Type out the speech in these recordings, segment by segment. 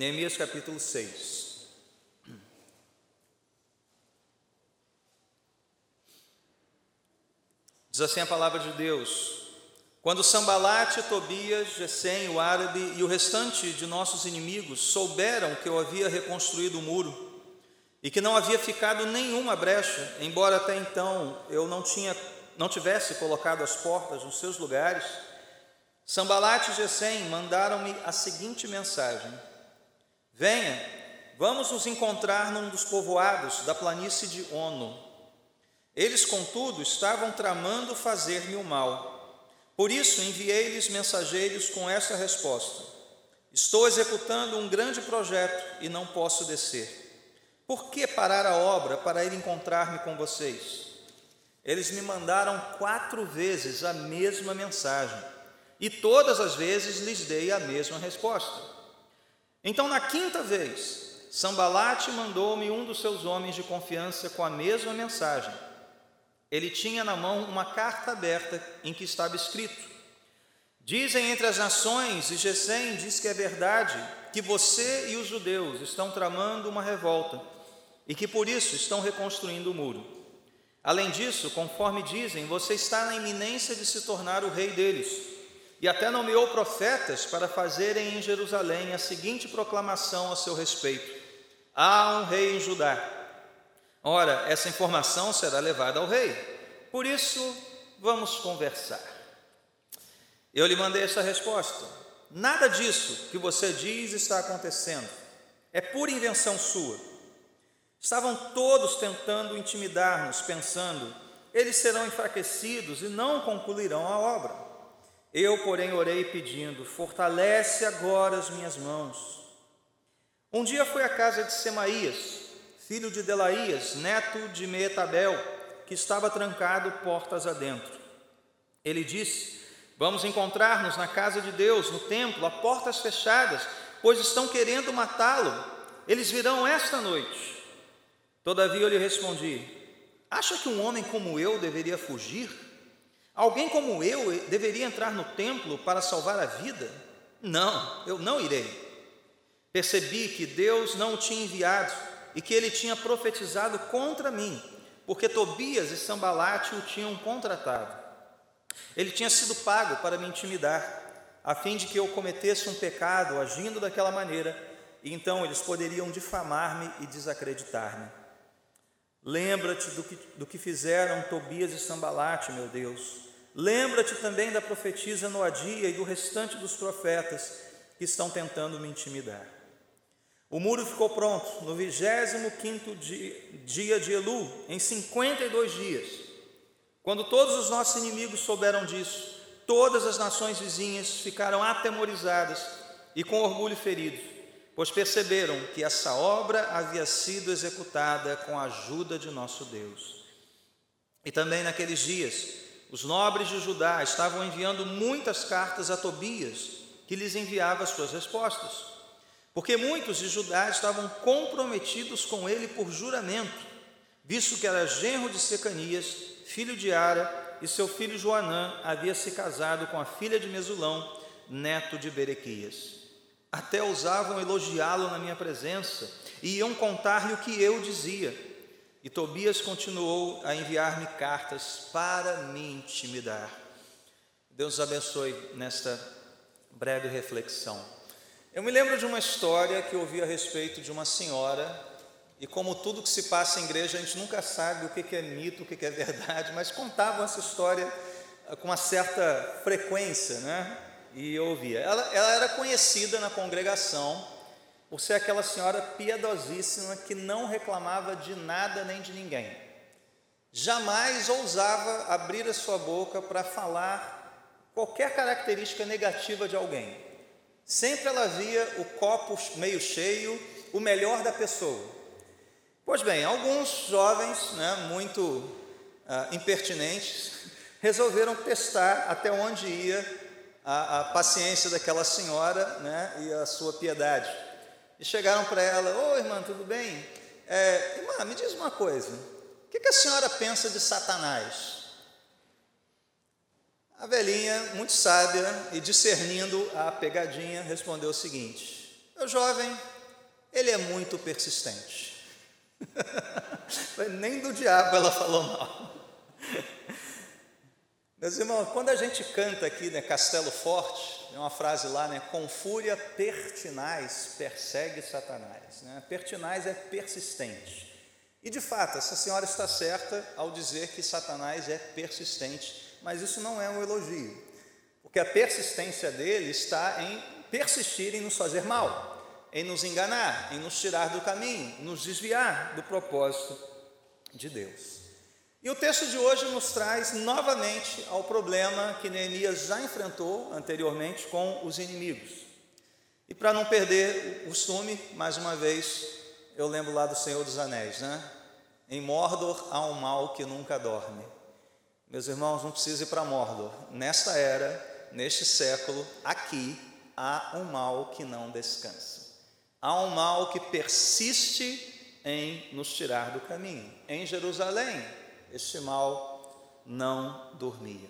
Neemias capítulo 6. Diz assim a palavra de Deus: Quando Sambalate, Tobias, Gesem, o árabe e o restante de nossos inimigos souberam que eu havia reconstruído o muro e que não havia ficado nenhuma brecha, embora até então eu não tinha não tivesse colocado as portas nos seus lugares, Sambalat e Gesem mandaram-me a seguinte mensagem: Venha, vamos nos encontrar num dos povoados da planície de Ono. Eles, contudo, estavam tramando fazer-me o mal. Por isso enviei-lhes mensageiros com esta resposta: Estou executando um grande projeto e não posso descer. Por que parar a obra para ir encontrar-me com vocês? Eles me mandaram quatro vezes a mesma mensagem e todas as vezes lhes dei a mesma resposta. Então, na quinta vez, Sambalate mandou-me um dos seus homens de confiança com a mesma mensagem. Ele tinha na mão uma carta aberta em que estava escrito: Dizem entre as nações, e Gesem diz que é verdade, que você e os judeus estão tramando uma revolta e que por isso estão reconstruindo o muro. Além disso, conforme dizem, você está na iminência de se tornar o rei deles, e até nomeou profetas para fazerem em Jerusalém a seguinte proclamação a seu respeito: Há um rei em Judá. Ora, essa informação será levada ao rei. Por isso, vamos conversar. Eu lhe mandei esta resposta: Nada disso que você diz está acontecendo. É pura invenção sua. Estavam todos tentando intimidar-nos, pensando: eles serão enfraquecidos e não concluirão a obra. Eu, porém, orei pedindo: fortalece agora as minhas mãos. Um dia fui à casa de Semaías, filho de Delaías, neto de Meetabel, que estava trancado portas adentro. Ele disse: Vamos encontrar-nos na casa de Deus, no templo, a portas fechadas, pois estão querendo matá-lo. Eles virão esta noite. Todavia eu lhe respondi: Acha que um homem como eu deveria fugir? Alguém como eu deveria entrar no templo para salvar a vida? Não, eu não irei. Percebi que Deus não o tinha enviado e que ele tinha profetizado contra mim, porque Tobias e Sambalate o tinham contratado. Ele tinha sido pago para me intimidar, a fim de que eu cometesse um pecado agindo daquela maneira, e então eles poderiam difamar-me e desacreditar-me. Lembra-te do que, do que fizeram Tobias e Sambalate, meu Deus. Lembra-te também da profetisa Noadia e do restante dos profetas que estão tentando me intimidar. O muro ficou pronto no 25 dia de Elu, em 52 dias. Quando todos os nossos inimigos souberam disso, todas as nações vizinhas ficaram atemorizadas e com orgulho feridos pois perceberam que essa obra havia sido executada com a ajuda de nosso Deus. E também naqueles dias, os nobres de Judá estavam enviando muitas cartas a Tobias, que lhes enviava as suas respostas, porque muitos de Judá estavam comprometidos com ele por juramento, visto que era genro de Secanias, filho de Ara, e seu filho Joanã havia se casado com a filha de Mesulão, neto de Berequias. Até ousavam elogiá-lo na minha presença e iam contar-lhe o que eu dizia. E Tobias continuou a enviar-me cartas para me intimidar. Deus os abençoe nesta breve reflexão. Eu me lembro de uma história que ouvi a respeito de uma senhora, e como tudo que se passa em igreja, a gente nunca sabe o que é mito, o que é verdade, mas contavam essa história com uma certa frequência, né? e eu ouvia. Ela, ela era conhecida na congregação por ser aquela senhora piedosíssima que não reclamava de nada nem de ninguém. Jamais ousava abrir a sua boca para falar qualquer característica negativa de alguém. Sempre ela via o copo meio cheio, o melhor da pessoa. Pois bem, alguns jovens, né, muito ah, impertinentes, resolveram testar até onde ia a, a paciência daquela senhora né, e a sua piedade. E chegaram para ela: Ô irmã, tudo bem? É, irmã, me diz uma coisa: o que, que a senhora pensa de Satanás? A velhinha, muito sábia e discernindo a pegadinha, respondeu o seguinte: Meu jovem, ele é muito persistente. Nem do diabo ela falou mal. Meus irmãos, quando a gente canta aqui, né, Castelo Forte, tem uma frase lá, né, com fúria pertinaz persegue Satanás. Né? Pertinaz é persistente. E de fato, essa senhora está certa ao dizer que Satanás é persistente, mas isso não é um elogio, porque a persistência dele está em persistir em nos fazer mal, em nos enganar, em nos tirar do caminho, nos desviar do propósito de Deus. E o texto de hoje nos traz novamente ao problema que Neemias já enfrentou anteriormente com os inimigos. E para não perder o costume, mais uma vez, eu lembro lá do Senhor dos Anéis, né? Em Mordor há um mal que nunca dorme. Meus irmãos, não precisa ir para Mordor. Nesta era, neste século, aqui há um mal que não descansa. Há um mal que persiste em nos tirar do caminho. Em Jerusalém, este mal não dormia.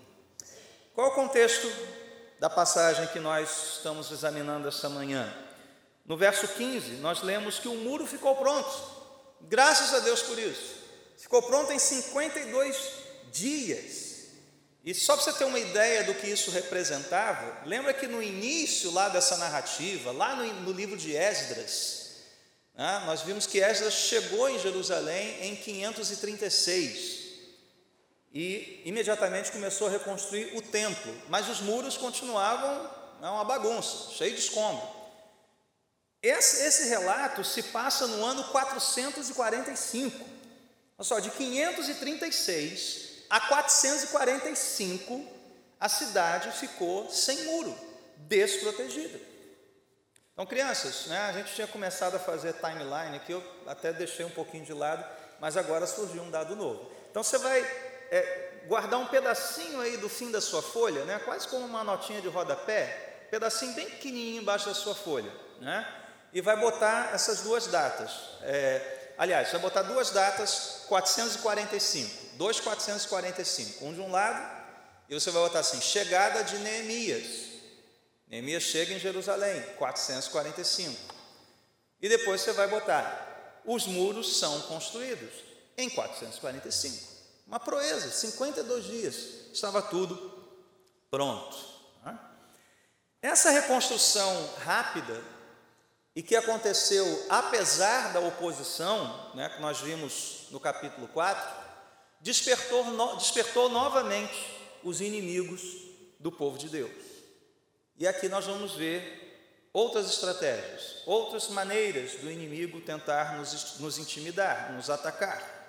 Qual o contexto da passagem que nós estamos examinando esta manhã? No verso 15, nós lemos que o muro ficou pronto, graças a Deus por isso. Ficou pronto em 52 dias. E só para você ter uma ideia do que isso representava, lembra que no início lá dessa narrativa, lá no, no livro de Esdras, né, nós vimos que Esdras chegou em Jerusalém em 536 e imediatamente começou a reconstruir o templo, mas os muros continuavam é uma bagunça, cheio de escombro. Esse, esse relato se passa no ano 445. Olha só, de 536 a 445, a cidade ficou sem muro, desprotegida. Então, crianças, né, a gente tinha começado a fazer timeline aqui, eu até deixei um pouquinho de lado, mas agora surgiu um dado novo. Então, você vai é, guardar um pedacinho aí do fim da sua folha, né? quase como uma notinha de rodapé, pedacinho bem pequenininho embaixo da sua folha, né? e vai botar essas duas datas. É, aliás, vai botar duas datas 445, 2,445, um de um lado, e você vai botar assim: chegada de Neemias. Neemias chega em Jerusalém, 445. E depois você vai botar: os muros são construídos em 445. Uma proeza, 52 dias, estava tudo pronto. Né? Essa reconstrução rápida e que aconteceu apesar da oposição, né, que nós vimos no capítulo 4, despertou, no, despertou novamente os inimigos do povo de Deus. E aqui nós vamos ver outras estratégias, outras maneiras do inimigo tentar nos, nos intimidar, nos atacar.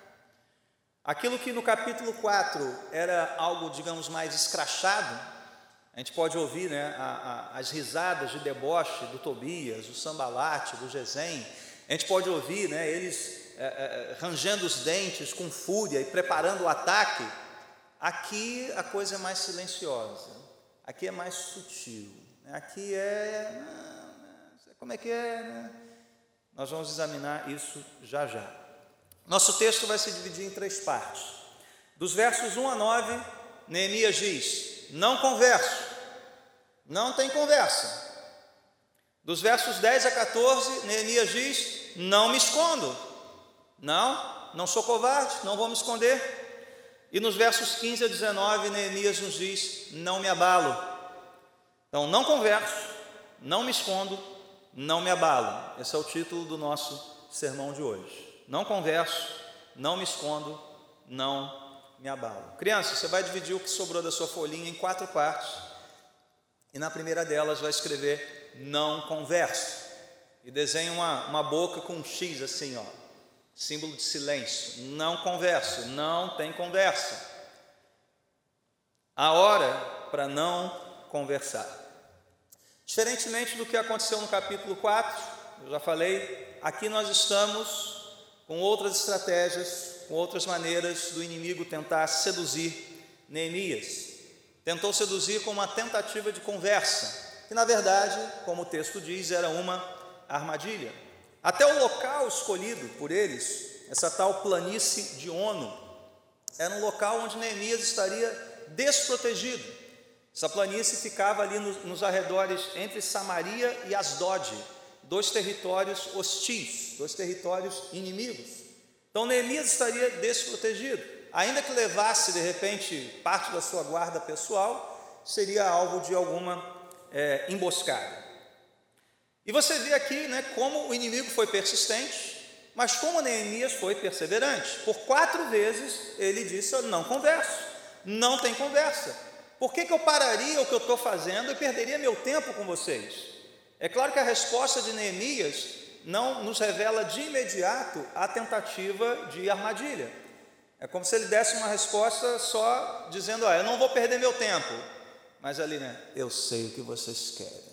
Aquilo que no capítulo 4 era algo, digamos, mais escrachado, a gente pode ouvir né, a, a, as risadas de deboche do Tobias, do Sambalate, do Gesem, a gente pode ouvir né, eles é, é, rangendo os dentes com fúria e preparando o ataque. Aqui a coisa é mais silenciosa, aqui é mais sutil, né, aqui é. Como é que é? Né? Nós vamos examinar isso já já. Nosso texto vai se dividir em três partes. Dos versos 1 a 9, Neemias diz: Não converso, não tem conversa. Dos versos 10 a 14, Neemias diz: Não me escondo, não, não sou covarde, não vou me esconder. E nos versos 15 a 19, Neemias nos diz: Não me abalo. Então, não converso, não me escondo, não me abalo. Esse é o título do nosso sermão de hoje. Não converso, não me escondo, não me abalo. Criança, você vai dividir o que sobrou da sua folhinha em quatro partes. E na primeira delas vai escrever não converso. E desenha uma, uma boca com um X assim, ó. Símbolo de silêncio. Não converso, não tem conversa. A hora para não conversar. Diferentemente do que aconteceu no capítulo 4, eu já falei, aqui nós estamos com outras estratégias, com outras maneiras do inimigo tentar seduzir Neemias. Tentou seduzir com uma tentativa de conversa, que na verdade, como o texto diz, era uma armadilha. Até o local escolhido por eles, essa tal planície de Ono, era um local onde Neemias estaria desprotegido. Essa planície ficava ali nos, nos arredores entre Samaria e Asdod, dois territórios hostis, dois territórios inimigos. Então Neemias estaria desprotegido, ainda que levasse de repente parte da sua guarda pessoal, seria alvo de alguma é, emboscada. E você vê aqui né, como o inimigo foi persistente, mas como Neemias foi perseverante. Por quatro vezes ele disse: não converso, não tem conversa. Por que, que eu pararia o que eu estou fazendo e perderia meu tempo com vocês? É claro que a resposta de Neemias não nos revela de imediato a tentativa de armadilha. É como se ele desse uma resposta só dizendo: ah, eu não vou perder meu tempo. Mas ali, né? Eu sei o que vocês querem.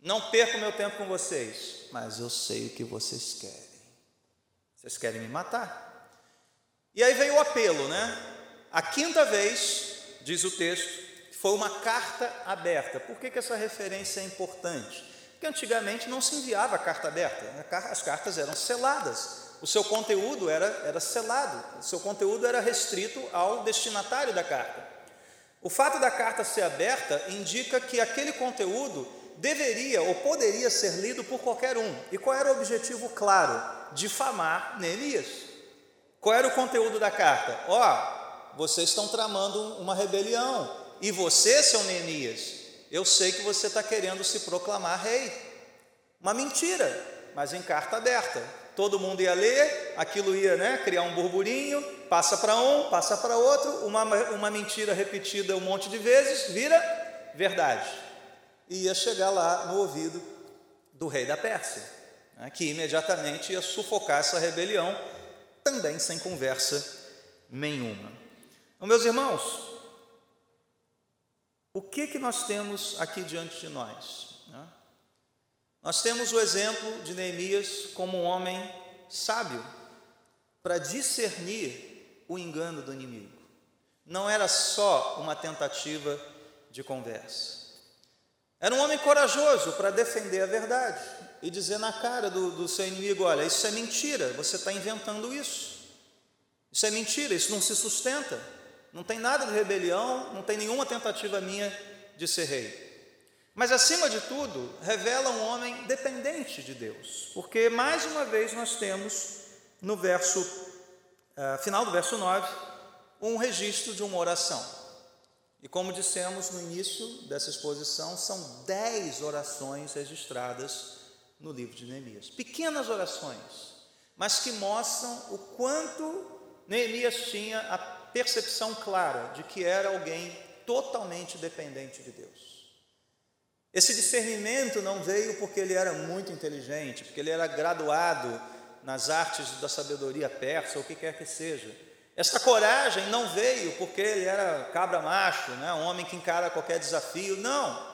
Não perco meu tempo com vocês, mas eu sei o que vocês querem. Vocês querem me matar. E aí veio o apelo, né? A quinta vez, diz o texto, foi uma carta aberta. Por que, que essa referência é importante? Porque antigamente não se enviava carta aberta, né? as cartas eram seladas, o seu conteúdo era, era selado, o seu conteúdo era restrito ao destinatário da carta. O fato da carta ser aberta indica que aquele conteúdo deveria ou poderia ser lido por qualquer um. E qual era o objetivo claro? Difamar Neemias. Qual era o conteúdo da carta? Ó, oh, vocês estão tramando uma rebelião. E você, seu Neemias, eu sei que você está querendo se proclamar rei. Uma mentira, mas em carta aberta. Todo mundo ia ler, aquilo ia né, criar um burburinho, passa para um, passa para outro, uma, uma mentira repetida um monte de vezes, vira verdade e ia chegar lá no ouvido do rei da Pérsia, né, que imediatamente ia sufocar essa rebelião, também sem conversa nenhuma. Então, meus irmãos, o que, que nós temos aqui diante de nós? Né? Nós temos o exemplo de Neemias como um homem sábio para discernir o engano do inimigo. Não era só uma tentativa de conversa. Era um homem corajoso para defender a verdade e dizer na cara do, do seu inimigo: olha, isso é mentira, você está inventando isso. Isso é mentira, isso não se sustenta. Não tem nada de rebelião, não tem nenhuma tentativa minha de ser rei. Mas, acima de tudo, revela um homem dependente de Deus, porque, mais uma vez, nós temos no verso, uh, final do verso 9, um registro de uma oração. E como dissemos no início dessa exposição, são dez orações registradas no livro de Neemias. Pequenas orações, mas que mostram o quanto Neemias tinha a percepção clara de que era alguém totalmente dependente de Deus. Esse discernimento não veio porque ele era muito inteligente, porque ele era graduado nas artes da sabedoria persa, ou o que quer que seja esta coragem não veio porque ele era cabra macho, né? um homem que encara qualquer desafio, não.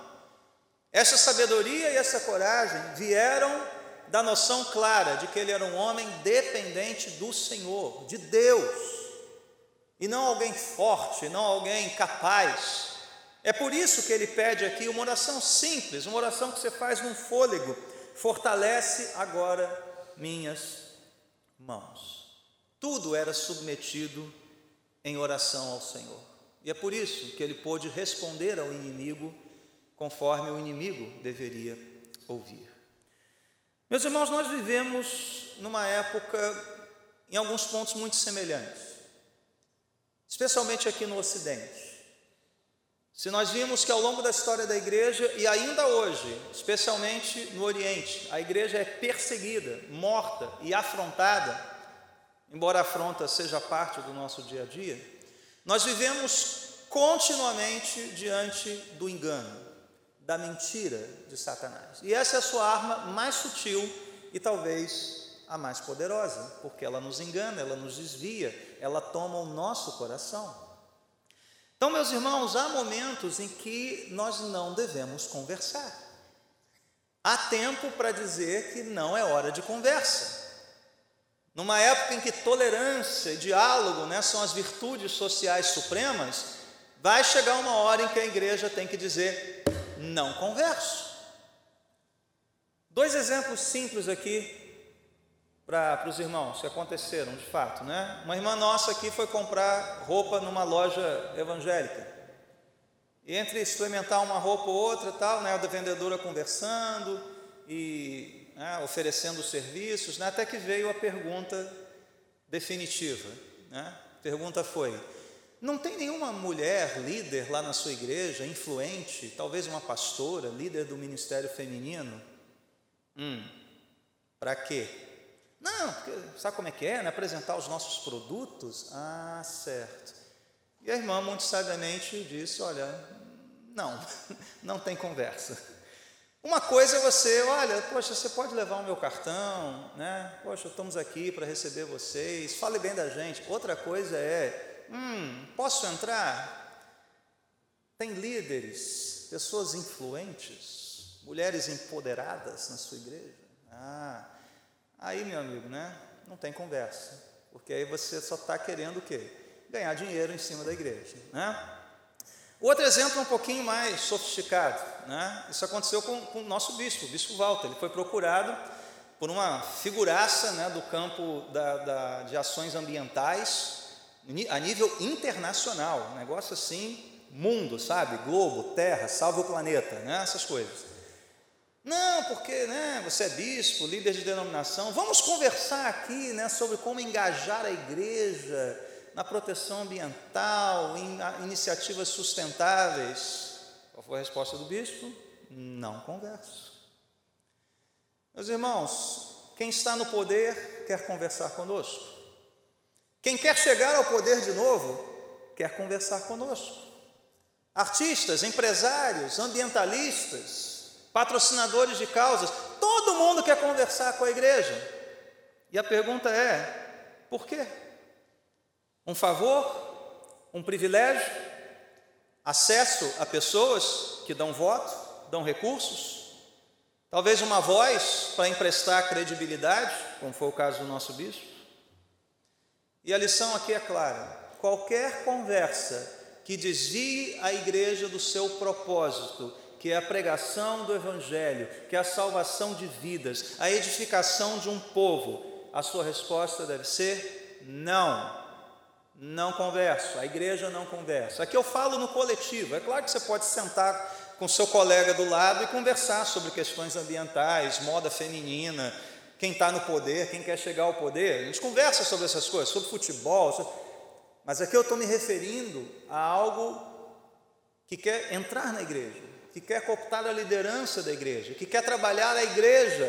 Essa sabedoria e essa coragem vieram da noção clara de que ele era um homem dependente do Senhor, de Deus, e não alguém forte, não alguém capaz. É por isso que ele pede aqui uma oração simples, uma oração que você faz num fôlego, fortalece agora minhas mãos. Tudo era submetido em oração ao Senhor. E é por isso que ele pôde responder ao inimigo conforme o inimigo deveria ouvir. Meus irmãos, nós vivemos numa época, em alguns pontos, muito semelhantes, especialmente aqui no Ocidente. Se nós vimos que ao longo da história da igreja, e ainda hoje, especialmente no Oriente, a igreja é perseguida, morta e afrontada, embora a afronta seja parte do nosso dia a dia, nós vivemos continuamente diante do engano, da mentira de Satanás. E essa é a sua arma mais sutil e talvez a mais poderosa, porque ela nos engana, ela nos desvia, ela toma o nosso coração. Então, meus irmãos, há momentos em que nós não devemos conversar. Há tempo para dizer que não é hora de conversa. Numa época em que tolerância e diálogo né, são as virtudes sociais supremas, vai chegar uma hora em que a igreja tem que dizer: não converso. Dois exemplos simples aqui para os irmãos que aconteceram de fato, né? Uma irmã nossa aqui foi comprar roupa numa loja evangélica. E entre experimentar uma roupa ou outra, tal, né, a vendedora conversando, e né, oferecendo serviços, né, até que veio a pergunta definitiva. Né? A pergunta foi: não tem nenhuma mulher líder lá na sua igreja, influente, talvez uma pastora, líder do ministério feminino? Hum, para quê? Não, porque sabe como é que é, né? Apresentar os nossos produtos? Ah, certo. E a irmã, muito sabiamente, disse: Olha, não, não tem conversa. Uma coisa é você, olha, poxa, você pode levar o meu cartão, né? Poxa, estamos aqui para receber vocês, fale bem da gente. Outra coisa é, hum, posso entrar? Tem líderes, pessoas influentes, mulheres empoderadas na sua igreja. Ah, aí, meu amigo, né? Não tem conversa, porque aí você só está querendo o quê? Ganhar dinheiro em cima da igreja, né? Outro exemplo um pouquinho mais sofisticado, né? isso aconteceu com, com, o nosso bispo, o bispo Walter, ele foi procurado por uma figuraça né, do campo da, da, de ações ambientais a nível internacional, um negócio assim, mundo, sabe? Globo, terra, salve o planeta, né? essas coisas. Não, porque né, você é bispo, líder de denominação, vamos conversar aqui né, sobre como engajar a igreja na proteção ambiental, em iniciativas sustentáveis. Qual foi a resposta do bispo? Não converso. Meus irmãos, quem está no poder quer conversar conosco. Quem quer chegar ao poder de novo quer conversar conosco. Artistas, empresários, ambientalistas, patrocinadores de causas, todo mundo quer conversar com a igreja. E a pergunta é: por quê? um favor, um privilégio, acesso a pessoas que dão voto, dão recursos, talvez uma voz para emprestar credibilidade, como foi o caso do nosso bispo. E a lição aqui é clara: qualquer conversa que desvie a igreja do seu propósito, que é a pregação do Evangelho, que é a salvação de vidas, a edificação de um povo, a sua resposta deve ser não não converso, a igreja não conversa. Aqui eu falo no coletivo. É claro que você pode sentar com seu colega do lado e conversar sobre questões ambientais, moda feminina, quem está no poder, quem quer chegar ao poder. A gente conversa sobre essas coisas, sobre futebol. Sobre... Mas aqui eu estou me referindo a algo que quer entrar na igreja, que quer cooptar a liderança da igreja, que quer trabalhar a igreja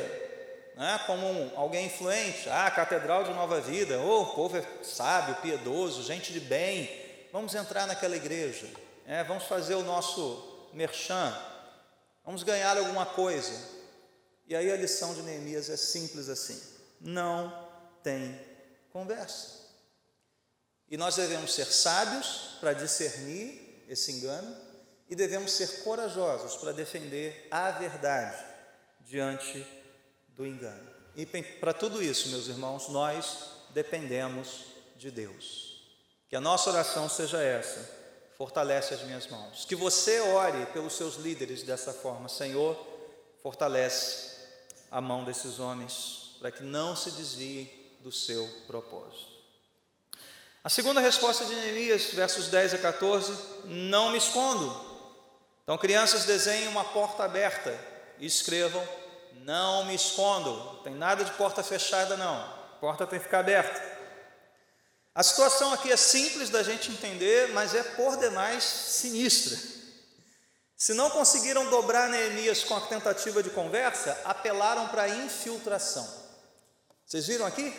né, como um, alguém influente, ah, Catedral de Nova Vida, oh, o povo é sábio, piedoso, gente de bem, vamos entrar naquela igreja, é, vamos fazer o nosso merchan, vamos ganhar alguma coisa. E aí a lição de Neemias é simples assim: não tem conversa. E nós devemos ser sábios para discernir esse engano e devemos ser corajosos para defender a verdade diante do engano. E para tudo isso, meus irmãos, nós dependemos de Deus. Que a nossa oração seja essa: fortalece as minhas mãos. Que você ore pelos seus líderes dessa forma, Senhor, fortalece a mão desses homens, para que não se desviem do seu propósito. A segunda resposta de Neemias, versos 10 a 14: Não me escondo. Então, crianças, desenhem uma porta aberta e escrevam não me escondo, tem nada de porta fechada, não. A porta tem que ficar aberta. A situação aqui é simples da gente entender, mas é por demais sinistra. Se não conseguiram dobrar Neemias com a tentativa de conversa, apelaram para a infiltração. Vocês viram aqui?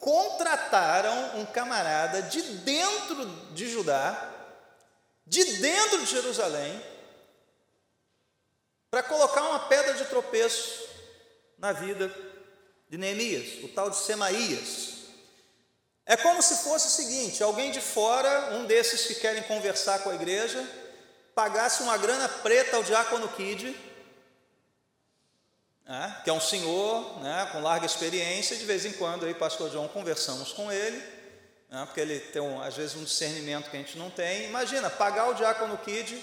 Contrataram um camarada de dentro de Judá, de dentro de Jerusalém, para colocar uma pedra de tropeço na vida de Neemias, o tal de Semaías. É como se fosse o seguinte: alguém de fora, um desses que querem conversar com a igreja, pagasse uma grana preta ao diácono Kid, né, que é um senhor né, com larga experiência, e de vez em quando aí, pastor João, conversamos com ele, né, porque ele tem às vezes um discernimento que a gente não tem. Imagina, pagar o diácono Kid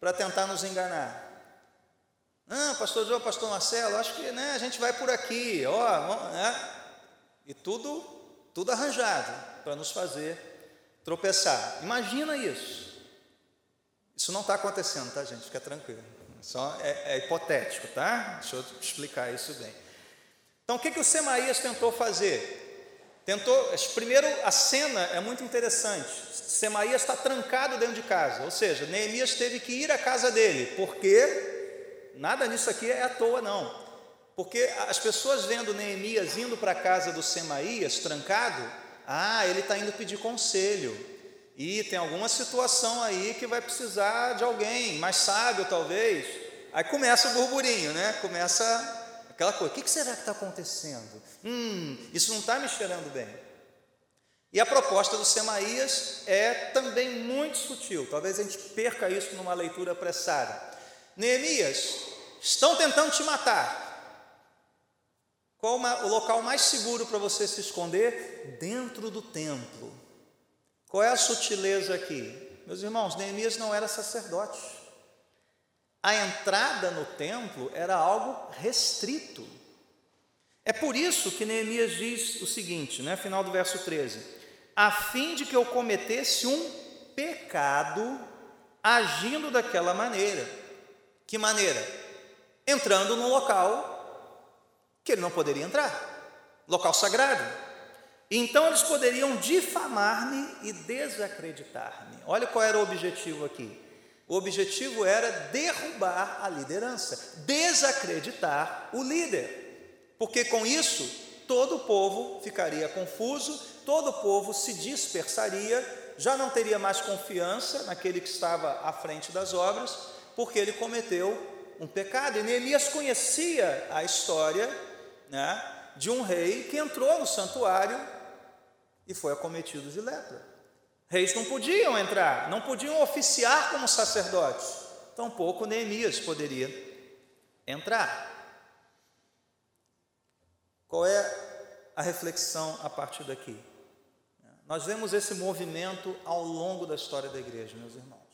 para tentar nos enganar. Não, pastor João, pastor Marcelo, acho que né, a gente vai por aqui, ó, né? E tudo, tudo arranjado para nos fazer tropeçar. Imagina isso. Isso não está acontecendo, tá, gente? Fica tranquilo. Só é, é hipotético, tá? Deixa eu explicar isso bem. Então, o que, que o Semaías tentou fazer? Tentou, primeiro, a cena é muito interessante. Semaías está trancado dentro de casa, ou seja, Neemias teve que ir à casa dele, porque nada nisso aqui é à toa, não. Porque as pessoas vendo Neemias indo para a casa do Semaías, trancado, ah, ele está indo pedir conselho. E tem alguma situação aí que vai precisar de alguém mais sábio, talvez. Aí começa o burburinho, né? Começa aquela coisa: o que será que está acontecendo? Hum, isso não está me cheirando bem. E a proposta do Semaías é também muito sutil, talvez a gente perca isso numa leitura apressada. Neemias, estão tentando te matar. Qual o local mais seguro para você se esconder? Dentro do templo. Qual é a sutileza aqui? Meus irmãos, Neemias não era sacerdote. A entrada no templo era algo restrito. É por isso que Neemias diz o seguinte, né, final do verso 13: a fim de que eu cometesse um pecado agindo daquela maneira. Que maneira? Entrando num local que ele não poderia entrar local sagrado. Então eles poderiam difamar-me e desacreditar-me. Olha qual era o objetivo aqui. O objetivo era derrubar a liderança, desacreditar o líder, porque com isso todo o povo ficaria confuso, todo o povo se dispersaria, já não teria mais confiança naquele que estava à frente das obras, porque ele cometeu um pecado. E Neemias conhecia a história né, de um rei que entrou no santuário e foi acometido de lepra. Reis não podiam entrar, não podiam oficiar como sacerdotes, tampouco Neemias poderia entrar. Qual é a reflexão a partir daqui? Nós vemos esse movimento ao longo da história da igreja, meus irmãos.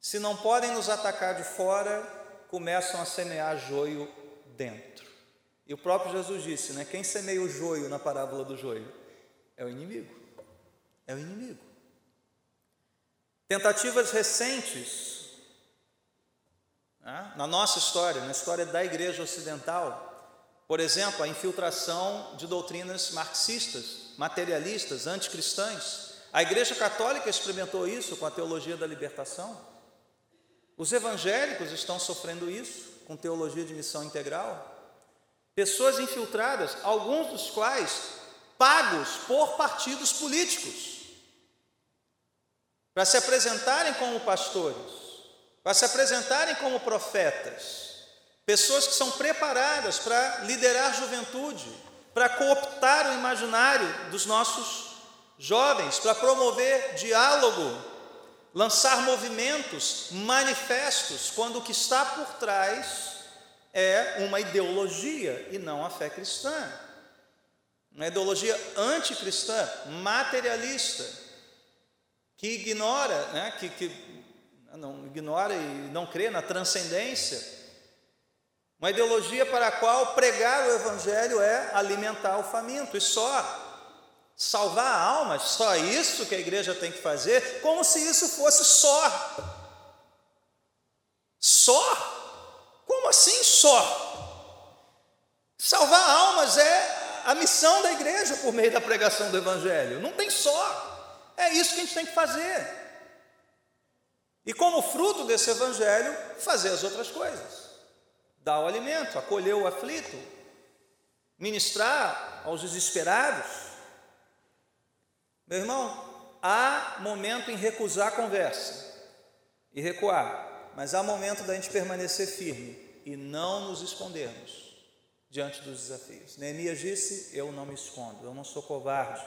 Se não podem nos atacar de fora, começam a semear joio dentro. E o próprio Jesus disse, né? Quem semeia o joio na parábola do joio é o inimigo. É o inimigo. Tentativas recentes né, na nossa história, na história da igreja ocidental, por exemplo, a infiltração de doutrinas marxistas, materialistas, anticristãs. A Igreja Católica experimentou isso com a teologia da libertação. Os evangélicos estão sofrendo isso com teologia de missão integral. Pessoas infiltradas, alguns dos quais pagos por partidos políticos, para se apresentarem como pastores, para se apresentarem como profetas, pessoas que são preparadas para liderar juventude, para cooptar o imaginário dos nossos jovens, para promover diálogo, lançar movimentos, manifestos, quando o que está por trás é uma ideologia e não a fé cristã. Uma ideologia anticristã, materialista, que ignora, né, que, que não ignora e não crê na transcendência. Uma ideologia para a qual pregar o Evangelho é alimentar o faminto e só salvar almas, só isso que a igreja tem que fazer, como se isso fosse só. Só como assim só? Salvar almas é a missão da igreja por meio da pregação do Evangelho. Não tem só. É isso que a gente tem que fazer. E como fruto desse Evangelho, fazer as outras coisas. Dar o alimento, acolher o aflito, ministrar aos desesperados. Meu irmão, há momento em recusar a conversa e recuar, mas há momento da gente permanecer firme e não nos escondermos diante dos desafios. Neemias disse: Eu não me escondo, eu não sou covarde.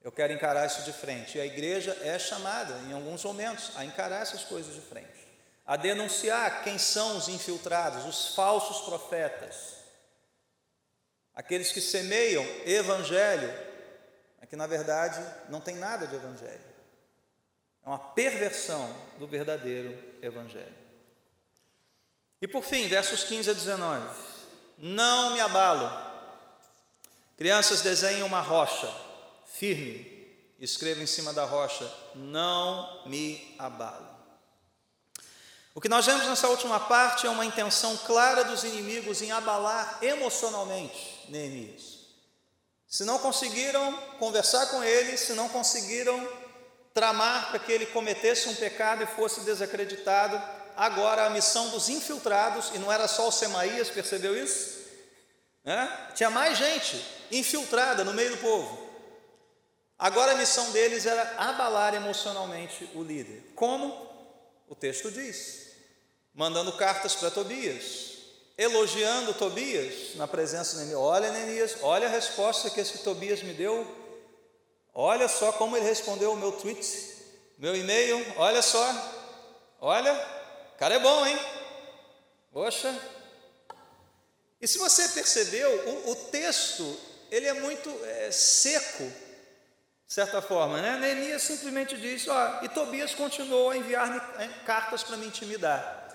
Eu quero encarar isso de frente. E a igreja é chamada, em alguns momentos, a encarar essas coisas de frente, a denunciar quem são os infiltrados, os falsos profetas, aqueles que semeiam evangelho, que na verdade não tem nada de evangelho. É uma perversão do verdadeiro evangelho. E por fim, versos 15 a 19: Não me abalo. Crianças desenhem uma rocha firme, escreva em cima da rocha: Não me abalo. O que nós vemos nessa última parte é uma intenção clara dos inimigos em abalar emocionalmente Neemias. Se não conseguiram conversar com ele, se não conseguiram tramar para que ele cometesse um pecado e fosse desacreditado, agora a missão dos infiltrados, e não era só o Semaías, percebeu isso? É? Tinha mais gente infiltrada no meio do povo. Agora a missão deles era abalar emocionalmente o líder. Como? O texto diz: mandando cartas para Tobias, elogiando Tobias na presença de Neemias. Olha, Neemias, olha a resposta que esse Tobias me deu. Olha só como ele respondeu o meu tweet, meu e-mail. Olha só, olha, cara é bom, hein? Poxa. E se você percebeu, o, o texto ele é muito é, seco, de certa forma, né? Neemias simplesmente diz: ó, e Tobias continuou a enviar-me é, cartas para me intimidar.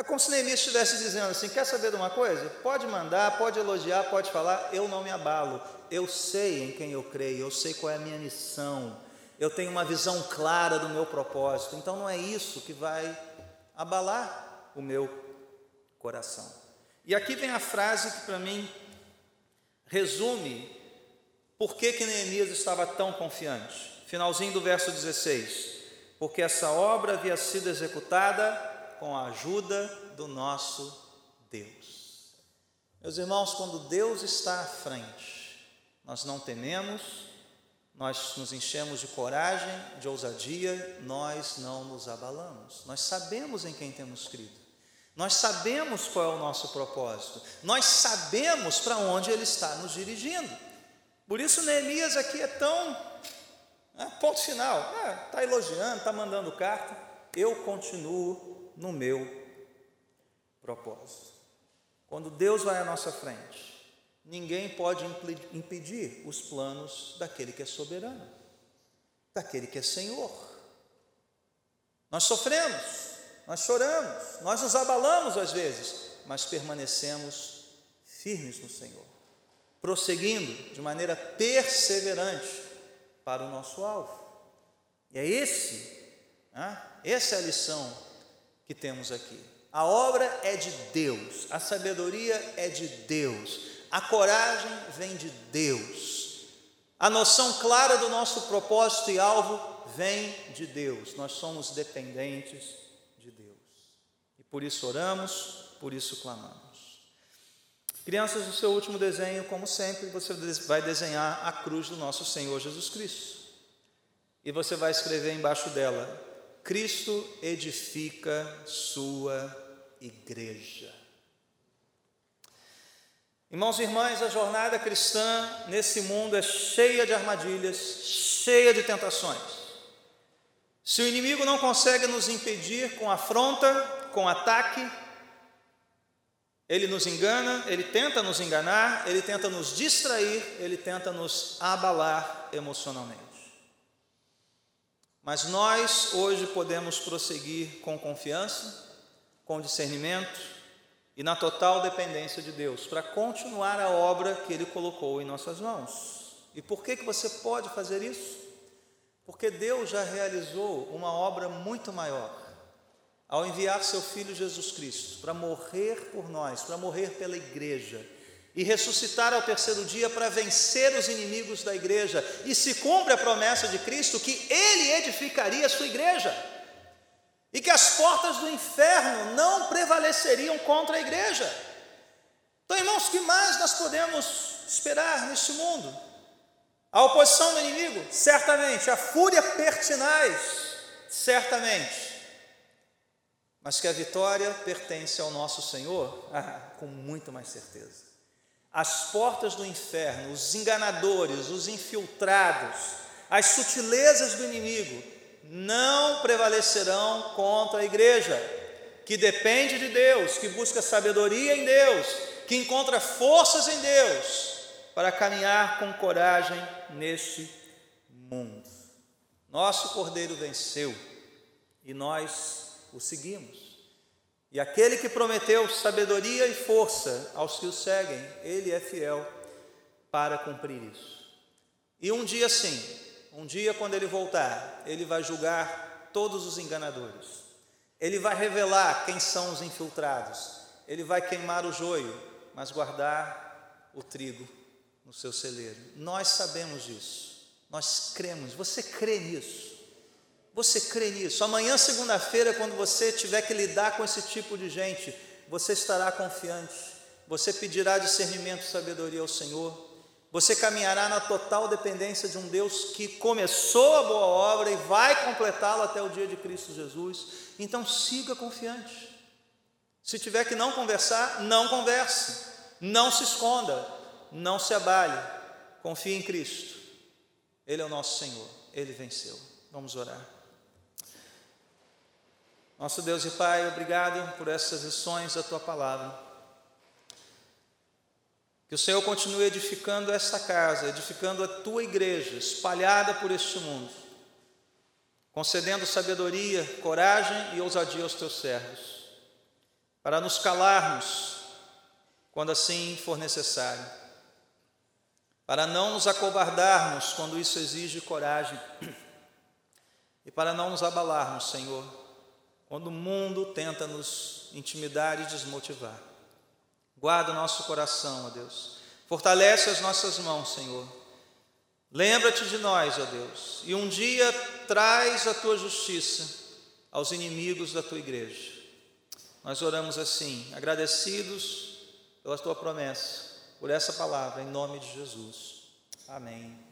É como se Neemias estivesse dizendo assim: quer saber de uma coisa? Pode mandar, pode elogiar, pode falar, eu não me abalo. Eu sei em quem eu creio, eu sei qual é a minha missão, eu tenho uma visão clara do meu propósito. Então não é isso que vai abalar o meu coração. E aqui vem a frase que para mim resume por que, que Neemias estava tão confiante. Finalzinho do verso 16: Porque essa obra havia sido executada com a ajuda do nosso Deus. Meus irmãos, quando Deus está à frente, nós não tememos, nós nos enchemos de coragem, de ousadia, nós não nos abalamos. Nós sabemos em quem temos crido. Nós sabemos qual é o nosso propósito. Nós sabemos para onde Ele está nos dirigindo. Por isso, Neemias aqui é tão. Né, ponto final. Está é, elogiando, está mandando carta. Eu continuo no meu propósito. Quando Deus vai à nossa frente, ninguém pode impedir os planos daquele que é soberano, daquele que é Senhor. Nós sofremos, nós choramos, nós nos abalamos às vezes, mas permanecemos firmes no Senhor, prosseguindo de maneira perseverante para o nosso alvo. E é esse, né? essa é a lição que temos aqui. A obra é de Deus, a sabedoria é de Deus, a coragem vem de Deus, a noção clara do nosso propósito e alvo vem de Deus. Nós somos dependentes por isso oramos, por isso clamamos. Crianças, o seu último desenho, como sempre, você vai desenhar a cruz do nosso Senhor Jesus Cristo. E você vai escrever embaixo dela: Cristo edifica sua igreja. Irmãos e irmãs, a jornada cristã nesse mundo é cheia de armadilhas, cheia de tentações. Se o inimigo não consegue nos impedir com afronta, com ataque, ele nos engana, ele tenta nos enganar, ele tenta nos distrair, ele tenta nos abalar emocionalmente. Mas nós hoje podemos prosseguir com confiança, com discernimento e na total dependência de Deus para continuar a obra que Ele colocou em nossas mãos. E por que, que você pode fazer isso? Porque Deus já realizou uma obra muito maior ao enviar seu Filho Jesus Cristo para morrer por nós, para morrer pela igreja e ressuscitar ao terceiro dia para vencer os inimigos da igreja, e se cumpre a promessa de Cristo que Ele edificaria a sua igreja e que as portas do inferno não prevaleceriam contra a igreja. Então, irmãos, o que mais nós podemos esperar neste mundo? A oposição do inimigo? Certamente. A fúria pertinaz? Certamente mas que a vitória pertence ao nosso Senhor, ah, com muito mais certeza. As portas do inferno, os enganadores, os infiltrados, as sutilezas do inimigo não prevalecerão contra a igreja, que depende de Deus, que busca sabedoria em Deus, que encontra forças em Deus para caminhar com coragem neste mundo. Nosso Cordeiro venceu e nós o seguimos. E aquele que prometeu sabedoria e força aos que o seguem, ele é fiel para cumprir isso. E um dia sim, um dia quando ele voltar, ele vai julgar todos os enganadores. Ele vai revelar quem são os infiltrados. Ele vai queimar o joio, mas guardar o trigo no seu celeiro. Nós sabemos disso. Nós cremos. Você crê nisso? Você crê nisso? Amanhã, segunda-feira, quando você tiver que lidar com esse tipo de gente, você estará confiante. Você pedirá discernimento e sabedoria ao Senhor você caminhará na total dependência de um Deus que começou a boa obra e vai completá-la até o dia de Cristo Jesus. Então siga confiante. Se tiver que não conversar, não converse. Não se esconda, não se abale. Confie em Cristo. Ele é o nosso Senhor. Ele venceu. Vamos orar. Nosso Deus e Pai, obrigado por essas lições da tua palavra. Que o Senhor continue edificando esta casa, edificando a tua igreja, espalhada por este mundo, concedendo sabedoria, coragem e ousadia aos teus servos, para nos calarmos quando assim for necessário, para não nos acobardarmos quando isso exige coragem, e para não nos abalarmos, Senhor, quando o mundo tenta nos intimidar e desmotivar. Guarda o nosso coração, ó Deus. Fortalece as nossas mãos, Senhor. Lembra-te de nós, ó Deus, e um dia traz a tua justiça aos inimigos da tua igreja. Nós oramos assim, agradecidos pela tua promessa, por essa palavra, em nome de Jesus. Amém.